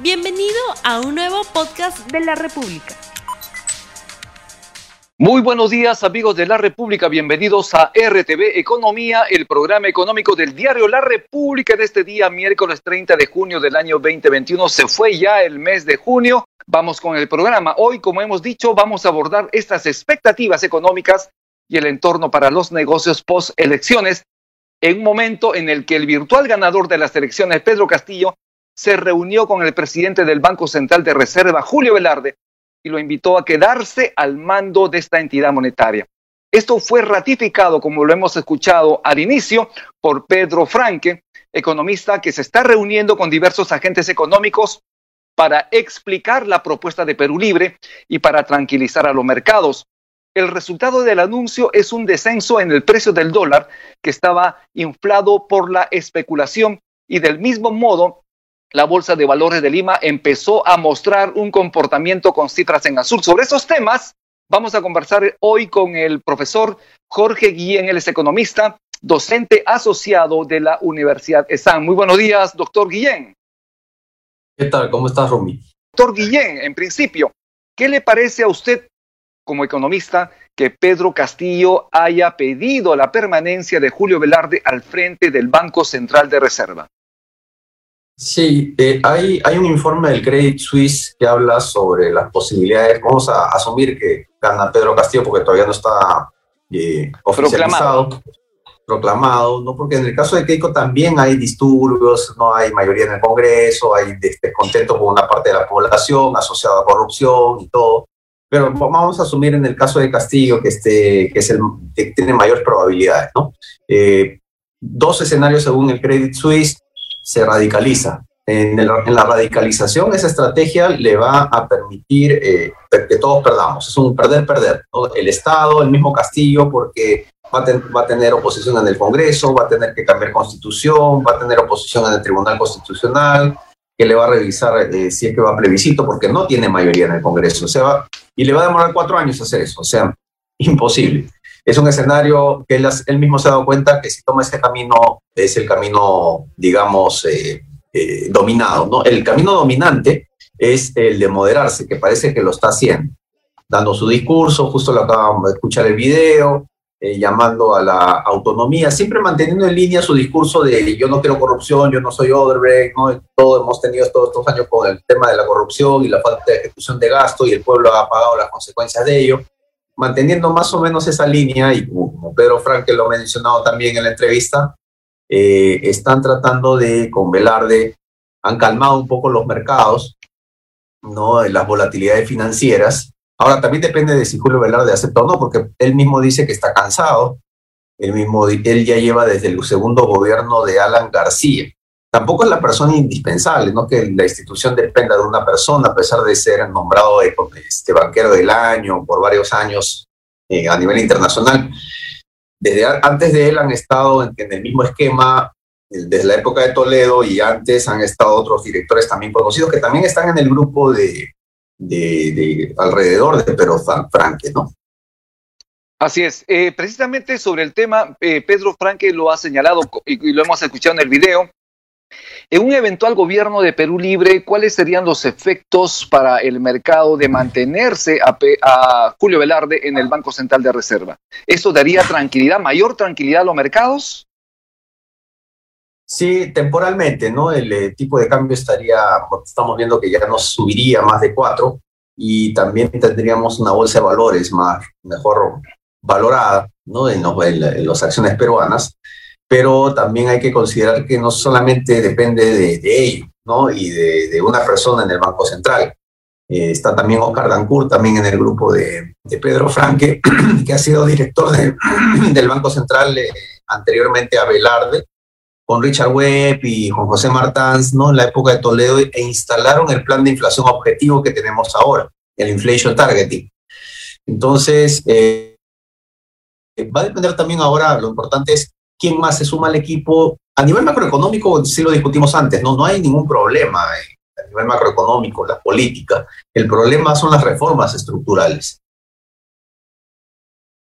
Bienvenido a un nuevo podcast de la República. Muy buenos días amigos de la República, bienvenidos a RTV Economía, el programa económico del diario La República de este día, miércoles 30 de junio del año 2021. Se fue ya el mes de junio, vamos con el programa. Hoy, como hemos dicho, vamos a abordar estas expectativas económicas y el entorno para los negocios post elecciones, en un momento en el que el virtual ganador de las elecciones, Pedro Castillo, se reunió con el presidente del Banco Central de Reserva, Julio Velarde, y lo invitó a quedarse al mando de esta entidad monetaria. Esto fue ratificado, como lo hemos escuchado al inicio, por Pedro Franque, economista que se está reuniendo con diversos agentes económicos para explicar la propuesta de Perú Libre y para tranquilizar a los mercados. El resultado del anuncio es un descenso en el precio del dólar que estaba inflado por la especulación y del mismo modo la Bolsa de Valores de Lima empezó a mostrar un comportamiento con cifras en azul. Sobre esos temas vamos a conversar hoy con el profesor Jorge Guillén, él es economista, docente asociado de la Universidad ESAN. Muy buenos días, doctor Guillén. ¿Qué tal? ¿Cómo estás, Rumi? Doctor Guillén, en principio, ¿qué le parece a usted como economista que Pedro Castillo haya pedido la permanencia de Julio Velarde al frente del Banco Central de Reserva? Sí, eh, hay, hay un informe del Credit Suisse que habla sobre las posibilidades. Vamos a asumir que gana Pedro Castillo porque todavía no está eh, oficializado, proclamado. proclamado, ¿no? Porque en el caso de Keiko también hay disturbios, no hay mayoría en el Congreso, hay descontento con una parte de la población asociada a corrupción y todo. Pero vamos a asumir en el caso de Castillo que, este, que, es el, que tiene mayores probabilidades, ¿no? Eh, dos escenarios según el Credit Suisse se radicaliza. En, la radicalización, esa estrategia le va a permitir eh, que todos perdamos. Es un perder-perder. El Estado, el mismo Castillo, porque va a, tener oposición en el Congreso, va a tener que cambiar constitución, va a tener oposición en el Tribunal Constitucional, que le va a revisar eh, si es que va a plebiscito, porque no tiene mayoría en el Congreso. O sea, y le va a demorar cuatro años hacer eso. O sea, imposible es un escenario que él, mismo se ha dado cuenta que si toma ese camino es el camino, digamos, eh, eh, dominado. ¿no? El camino dominante es el de moderarse, que parece que lo está haciendo, dando su discurso, justo lo acabamos de escuchar el video, eh, llamando a la autonomía, siempre manteniendo en línea su discurso de yo no quiero corrupción, yo no soy Odebrecht, ¿no? todo hemos tenido todos estos años con el tema de la corrupción y la falta de ejecución de gasto y el pueblo ha pagado las consecuencias de ello manteniendo más o menos esa línea, y como Pedro Franque lo ha mencionado también en la entrevista, eh, están tratando de, con Velarde, han calmado un poco los mercados, ¿no? las volatilidades financieras. Ahora también depende de si Julio Velarde acepta o no, porque él mismo dice que está cansado, él, mismo, él ya lleva desde el segundo gobierno de Alan García tampoco es la persona indispensable, no que la institución dependa de una persona, a pesar de ser nombrado este, banquero del año por varios años eh, a nivel internacional. Desde antes de él han estado en, el mismo esquema desde la época de Toledo y antes han estado otros directores también conocidos que también están en el grupo de, de, alrededor de Pedro Franque, ¿no? Así es. Eh, precisamente sobre el tema, eh, Pedro Franque lo ha señalado y, lo hemos escuchado en el video. En un eventual gobierno de Perú Libre, ¿cuáles serían los efectos para el mercado de mantenerse a, Julio Velarde en el Banco Central de Reserva? ¿Eso daría tranquilidad, mayor tranquilidad a los mercados? Sí, temporalmente, ¿no? El eh, tipo de cambio estaría, estamos viendo que ya no subiría más de cuatro y también tendríamos una bolsa de valores más, mejor valorada, ¿no? En, en las acciones peruanas pero también hay que considerar que no solamente depende de, de ello, ¿no? Y de, de, una persona en el Banco Central. Eh, está también Oscar Dancourt, también en el grupo de, de Pedro Franque, que ha sido director del Banco Central eh, anteriormente a Velarde, con Richard Webb y con José Martans, ¿no? En la época de Toledo, e instalaron el plan de inflación objetivo que tenemos ahora, el Inflation Targeting. Entonces, eh, va a depender también ahora, lo importante es quién más se suma al equipo. A nivel macroeconómico, sí lo discutimos antes, no, no hay ningún problema a nivel macroeconómico, la política. El problema son las reformas estructurales.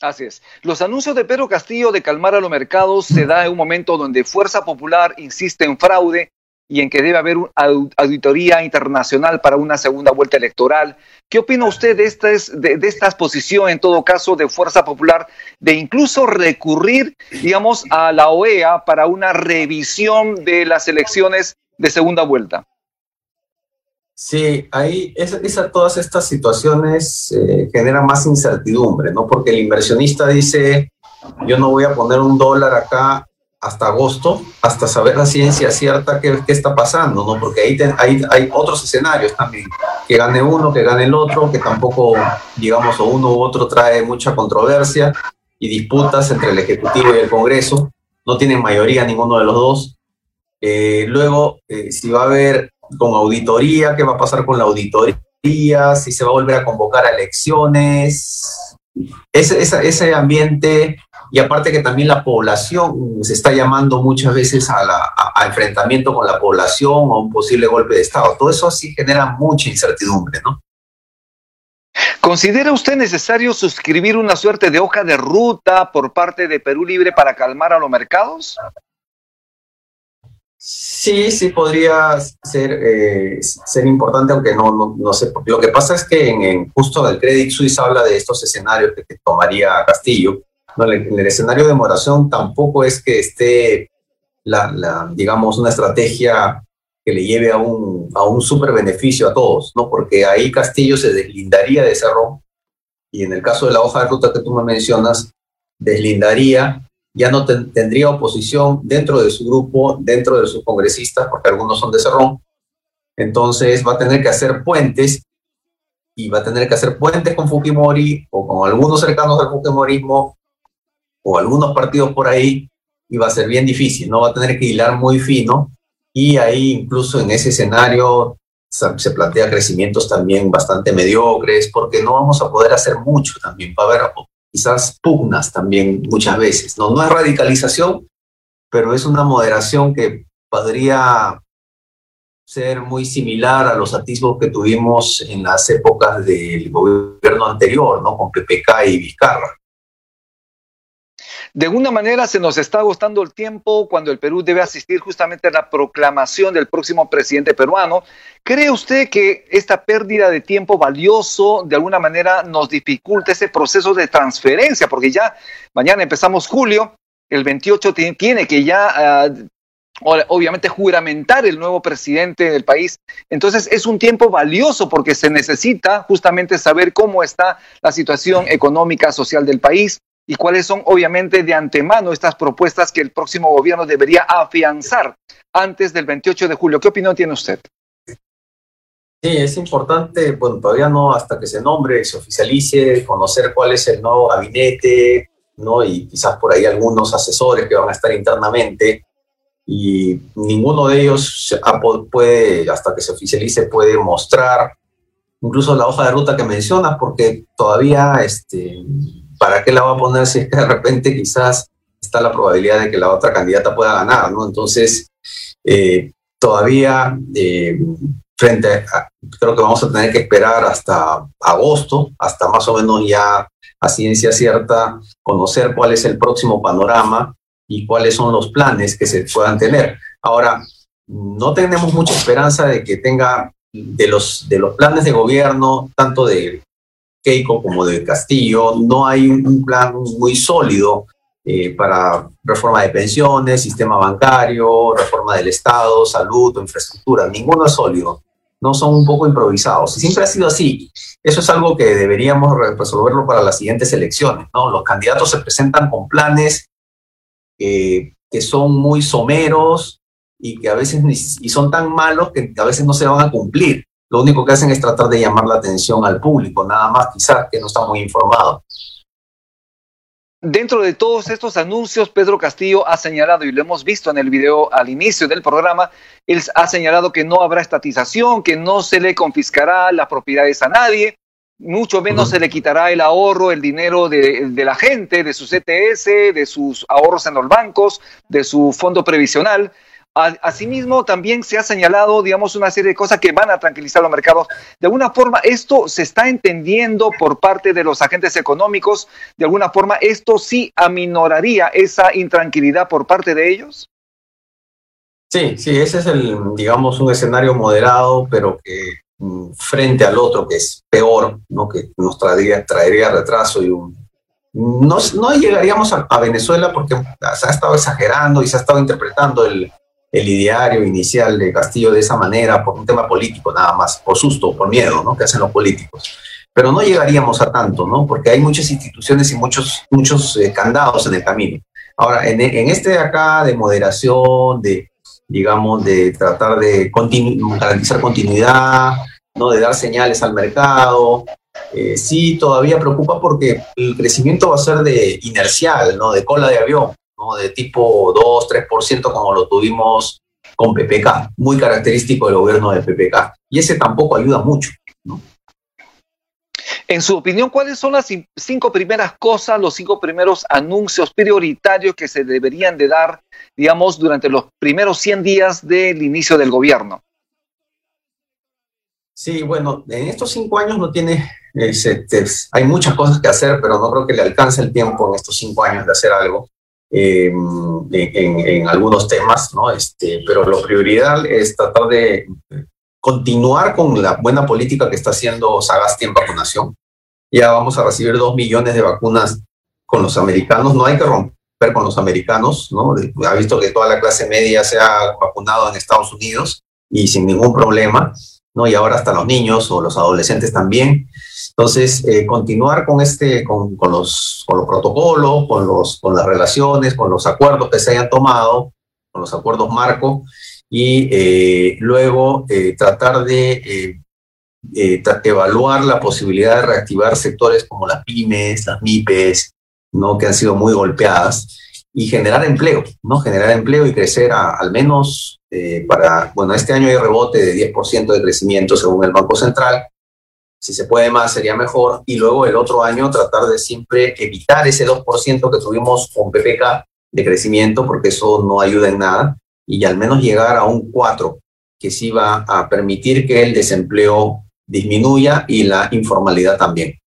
Así es. Los anuncios de Pedro Castillo de calmar a los mercados se da en un momento donde Fuerza Popular insiste en fraude y en que debe haber una auditoría internacional para una segunda vuelta electoral. ¿Qué opina usted de, esta, de, de esta exposición, en todo caso, de Fuerza Popular, de incluso recurrir, digamos, a la OEA para una revisión de las elecciones de segunda vuelta? Sí, ahí esa, todas estas situaciones eh, generan más incertidumbre, ¿no? Porque el inversionista dice, yo no voy a poner un dólar acá hasta agosto, hasta saber la ciencia cierta qué, qué está pasando, ¿no? Porque ahí hay, hay otros escenarios también, que gane uno, que gane el otro, que tampoco, digamos, o uno u otro trae mucha controversia y disputas entre el Ejecutivo y el Congreso, no tienen mayoría ninguno de los dos. Eh, luego, eh, si va a haber con auditoría, qué va a pasar con la auditoría, si se va a volver a convocar a elecciones, ese, ese ambiente y aparte que también la población se está llamando muchas veces a, la, enfrentamiento con la población o un posible golpe de Estado. Todo eso sí genera mucha incertidumbre, ¿no? ¿Considera usted necesario suscribir una suerte de hoja de ruta por parte de Perú Libre para calmar a los mercados? Sí, sí podría ser, eh, ser importante, aunque no, no, sé. Lo que pasa es que en, justo el Credit Suisse habla de estos escenarios que, que tomaría Castillo en el escenario de moración tampoco es que esté, la, digamos, una estrategia que le lleve a un, a un super beneficio a todos, ¿no? Porque ahí Castillo se deslindaría de Cerrón y en el caso de la hoja de ruta que tú me mencionas, deslindaría, ya no tendría oposición dentro de su grupo, dentro de sus congresistas, porque algunos son de Cerrón. Entonces va a tener que hacer puentes y va a tener que hacer puentes con Fujimori o con algunos cercanos al Fujimorismo o algunos partidos por ahí, y va a ser bien difícil, ¿no? Va a tener que hilar muy fino y ahí incluso en ese escenario se plantea crecimientos también bastante mediocres porque no vamos a poder hacer mucho también. Va a haber quizás pugnas también muchas veces, ¿no? No es radicalización, pero es una moderación que podría ser muy similar a los atisbos que tuvimos en las épocas del gobierno anterior, ¿no? Con PPK y Vizcarra. De alguna manera se nos está agotando el tiempo cuando el Perú debe asistir justamente a la proclamación del próximo presidente peruano. ¿Cree usted que esta pérdida de tiempo valioso de alguna manera nos dificulta ese proceso de transferencia? Porque ya mañana empezamos julio, el 28 tiene que ya ah, obviamente juramentar el nuevo presidente del país. Entonces es un tiempo valioso porque se necesita justamente saber cómo está la situación económica, social del país y cuáles son obviamente de antemano estas propuestas que el próximo gobierno debería afianzar antes del 28 de julio. ¿Qué opinión tiene usted? Sí, es importante, bueno, todavía no hasta que se nombre, se oficialice, conocer cuál es el nuevo gabinete, ¿no? Y quizás por ahí algunos asesores que van a estar internamente y ninguno de ellos puede, hasta que se oficialice, puede mostrar incluso la hoja de ruta que mencionas, porque todavía este, ¿para qué la va a poner si que de repente quizás está la probabilidad de que la otra candidata pueda ganar, ¿no? Entonces, eh, todavía eh, frente a, creo que vamos a tener que esperar hasta agosto, hasta más o menos ya a ciencia cierta conocer cuál es el próximo panorama y cuáles son los planes que se puedan tener. Ahora, no tenemos mucha esperanza de que tenga de los, de los planes de gobierno, tanto de Keiko como de Castillo, no hay un plan muy sólido eh, para reforma de pensiones, sistema bancario, reforma del Estado, salud infraestructura. Ninguno es sólido. No son un poco improvisados. Siempre ha sido así. Eso es algo que deberíamos resolverlo para las siguientes elecciones. ¿no? Los candidatos se presentan con planes que son muy someros y que a veces y son tan malos que a veces no se van a cumplir lo único que hacen es tratar de llamar la atención al público, nada más quizás que no está muy informado. Dentro de todos estos anuncios, Pedro Castillo ha señalado, y lo hemos visto en el video al inicio del programa, él ha señalado que no habrá estatización, que no se le confiscará las propiedades a nadie, mucho menos se le quitará el ahorro, el dinero de, de, la gente, de su CTS, de sus ahorros en los bancos, de su fondo previsional. Asimismo, también se ha señalado, digamos, una serie de cosas que van a tranquilizar los mercados. De alguna forma, esto se está entendiendo por parte de los agentes económicos. De alguna forma, esto sí aminoraría esa intranquilidad por parte de ellos. Sí, sí, ese es el, digamos, un escenario moderado, pero que mm, frente al otro, que es peor, ¿no? que nos traería, retraso y un... No, no llegaríamos a, Venezuela porque se ha estado exagerando y se ha estado interpretando el, el ideario inicial de Castillo de esa manera por un tema político nada más, por susto, por miedo, ¿no? que hacen los políticos. Pero no llegaríamos a tanto, ¿no? Porque hay muchas instituciones y muchos, muchos eh, candados en el camino. Ahora, en, en este de acá de moderación, de, digamos, de tratar de garantizar continuidad, ¿no? de dar señales al mercado. Eh, sí, todavía preocupa porque el crecimiento va a ser de inercial, ¿no? de cola de avión, ¿no? de tipo 2, 3% como lo tuvimos con PPK, muy característico del gobierno de PPK. Y ese tampoco ayuda mucho. ¿no? En su opinión, ¿cuáles son las cinco primeras cosas, los cinco primeros anuncios prioritarios que se deberían de dar, digamos, durante los primeros 100 días del inicio del gobierno? Sí, bueno, en estos cinco años no tiene, hay muchas cosas que hacer, pero no creo que le alcance el tiempo en estos cinco años de hacer algo. Em, en, algunos temas, ¿no? Este, pero lo prioridad es tratar de continuar con la buena política que está haciendo Sagasti en vacunación. Ya vamos a recibir dos millones de vacunas con los americanos. No hay que romper con los americanos, ¿no? Ha visto que toda la clase media se ha vacunado en Estados Unidos y sin ningún problema, ¿no? Y ahora hasta los niños o los adolescentes también. Entonces, eh, continuar con, este, con, los, con los protocolos, con, los, con las relaciones, con los acuerdos que se hayan tomado, con los acuerdos marco, y eh, luego eh, tratar de eh, evaluar la posibilidad de reactivar sectores como las pymes, las MIPES, ¿no? que han sido muy golpeadas, y generar empleo, ¿no? generar empleo y crecer al menos para, bueno, este año hay rebote de 10% de crecimiento según el Banco Central, si se puede más sería mejor, y luego el otro año tratar de siempre evitar ese 2% que tuvimos con PPK de crecimiento, porque eso no ayuda en nada, y al menos llegar a un 4, que sí va a permitir que el desempleo disminuya y la informalidad también.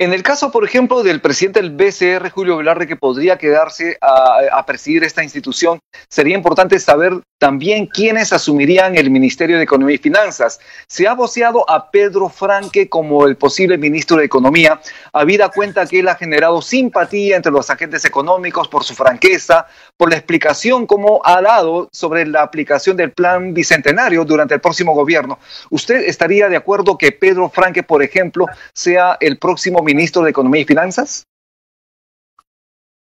En el caso, por ejemplo, del presidente del BCR, Julio Velarde, que podría quedarse a, presidir esta institución, sería importante saber también quiénes asumirían el Ministerio de Economía y Finanzas. Se ha voceado a Pedro Franque como el posible ministro de Economía, habida cuenta que él ha generado simpatía entre los agentes económicos por su franqueza, por la explicación como ha dado sobre la aplicación del plan bicentenario durante el próximo gobierno. ¿Usted estaría de acuerdo que Pedro Franque, por ejemplo, sea el próximo ministro de Economía y Finanzas?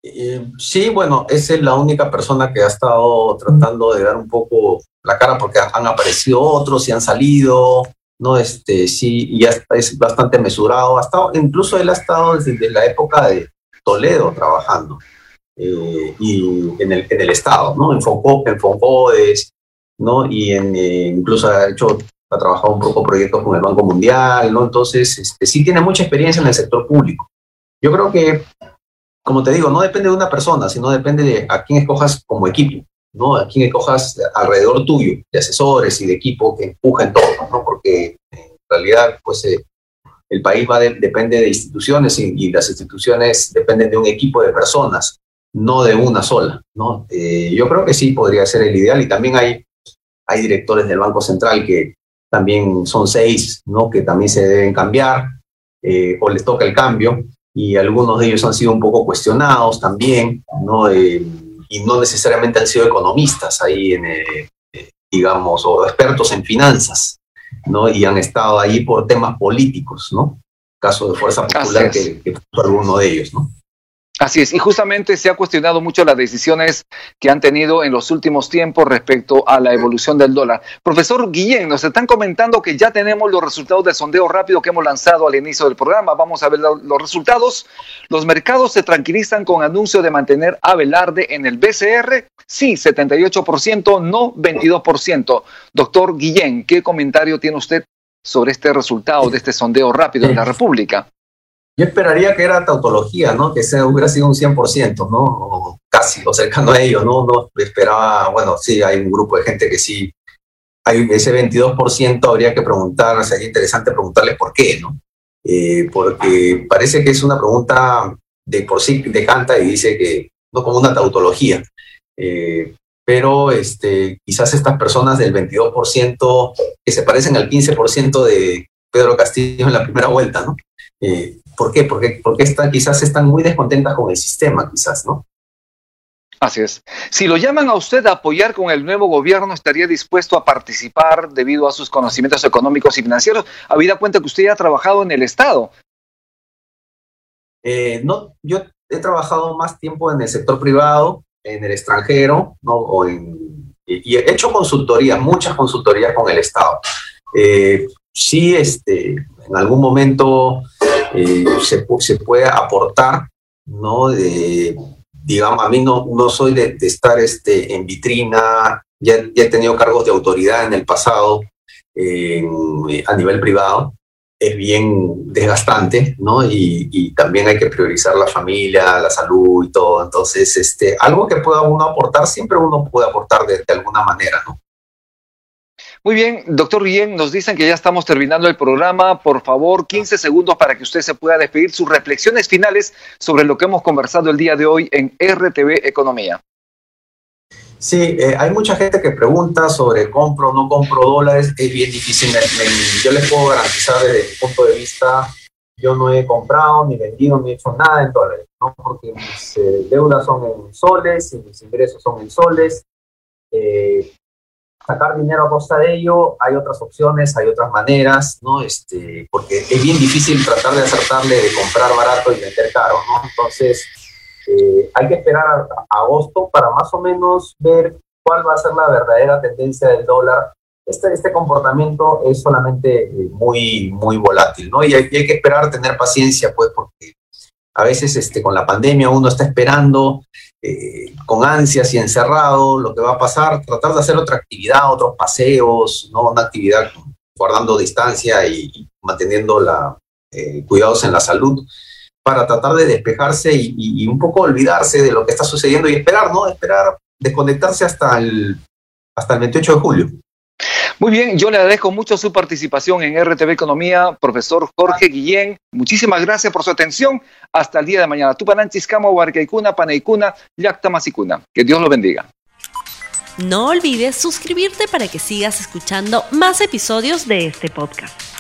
Eh, sí, bueno, es la única persona que ha estado tratando de dar un poco la cara porque han aparecido otros y han salido, ¿no? Este, sí, y ya es bastante mesurado. Ha estado, incluso él ha estado desde la época de Toledo trabajando eh, y en el, Estado, ¿no? En, Fonco, en Foncodes, ¿no? Y eh, incluso ha hecho ha trabajado un poco proyectos con el Banco Mundial, ¿no? Entonces, este, sí tiene mucha experiencia en el sector público. Yo creo que, como te digo, no depende de una persona, sino depende de a quién escojas como equipo, ¿no? A quién escojas alrededor tuyo, de asesores y de equipo que empujen todo, ¿no? Porque en realidad, pues, eh, el país va depende de instituciones y, las instituciones dependen de un equipo de personas, no de una sola, ¿no? Eh, yo creo que sí podría ser el ideal y también hay, hay directores del Banco Central que también son seis, ¿no? Que también se deben cambiar eh, o les toca el cambio y algunos de ellos han sido un poco cuestionados también, ¿no? Eh, y no necesariamente han sido economistas ahí, en, eh, digamos, o expertos en finanzas, ¿no? Y han estado ahí por temas políticos, ¿no? Caso de Fuerza Popular que, que fue alguno de ellos, ¿no? Así es, y justamente se ha cuestionado mucho las decisiones que han tenido en los últimos tiempos respecto a la evolución del dólar. Profesor Guillén, nos están comentando que ya tenemos los resultados del sondeo rápido que hemos lanzado al inicio del programa. Vamos a ver los resultados. Los mercados se tranquilizan con anuncio de mantener a Velarde en el BCR. Sí, 78%, no 22%. Doctor Guillén, ¿qué comentario tiene usted sobre este resultado de este sondeo rápido en la República? Yo esperaría que era tautología, ¿no? Que se hubiera sido un 100%, ¿no? O casi, o cercano a ello, ¿no? No esperaba, bueno, sí, hay un grupo de gente que sí, hay ese 22% habría que preguntar, sería interesante preguntarles por qué, ¿no? Eh, porque parece que es una pregunta de por sí decanta y dice que, no como una tautología. Eh, pero este, quizás estas personas del 22% que se parecen al 15% de Pedro Castillo en la primera vuelta, ¿no? Eh, ¿Por qué? Porque, porque quizás están muy descontentas con el sistema, quizás, ¿no? Así es. Si lo llaman a usted a apoyar con el nuevo gobierno, ¿estaría dispuesto a participar debido a sus conocimientos económicos y financieros? Habida cuenta que usted ya ha trabajado en el Estado. Eh, no, yo he trabajado más tiempo en el sector privado, en el extranjero, ¿no? y, he hecho consultorías, muchas consultorías con el Estado. Eh, sí, este, en algún momento eh, se, se, puede aportar, ¿no? digamos, a mí no, no soy de, estar este, en vitrina, ya, ya, he tenido cargos de autoridad en el pasado a nivel privado, es bien desgastante, ¿no? Y, también hay que priorizar la familia, la salud y todo. Entonces, este, algo que pueda uno aportar, siempre uno puede aportar de, alguna manera, ¿no? Muy bien, doctor Guillén, nos dicen que ya estamos terminando el programa. Por favor, 15 segundos para que usted se pueda despedir sus reflexiones finales sobre lo que hemos conversado el día de hoy en RTV Economía. Sí, eh, hay mucha gente que pregunta sobre compro o no compro dólares. Es bien difícil. yo les puedo garantizar desde mi punto de vista, yo no he comprado, ni vendido, ni hecho nada en dólares, ¿no? porque mis eh, deudas son en soles y mis ingresos son en soles. Eh, sacar dinero a costa de ello, hay otras opciones, hay otras maneras, ¿no? Este, porque es bien difícil tratar de acertarle de comprar barato y vender caro, ¿no? Entonces, eh, hay que esperar a, agosto para más o menos ver cuál va a ser la verdadera tendencia del dólar. Este, este comportamiento es solamente eh, muy, muy volátil, ¿no? Y hay, que esperar, tener paciencia, pues, porque a veces este, con la pandemia uno está esperando eh, con ansias y encerrado lo que va a pasar, tratar de hacer otra actividad, otros paseos, ¿no? Una actividad guardando distancia y, manteniendo la, cuidados en la salud para tratar de despejarse y, un poco olvidarse de lo que está sucediendo y esperar, ¿no? Esperar desconectarse hasta el, hasta el 28 de julio. Muy bien, yo le agradezco mucho su participación en RTV Economía, profesor Jorge Guillén. Muchísimas gracias por su atención. Hasta el día de mañana. Tupananchis, Huarcaicuna, Paneicuna, Yactamasicuna. Que Dios lo bendiga. No olvides suscribirte para que sigas escuchando más episodios de este podcast.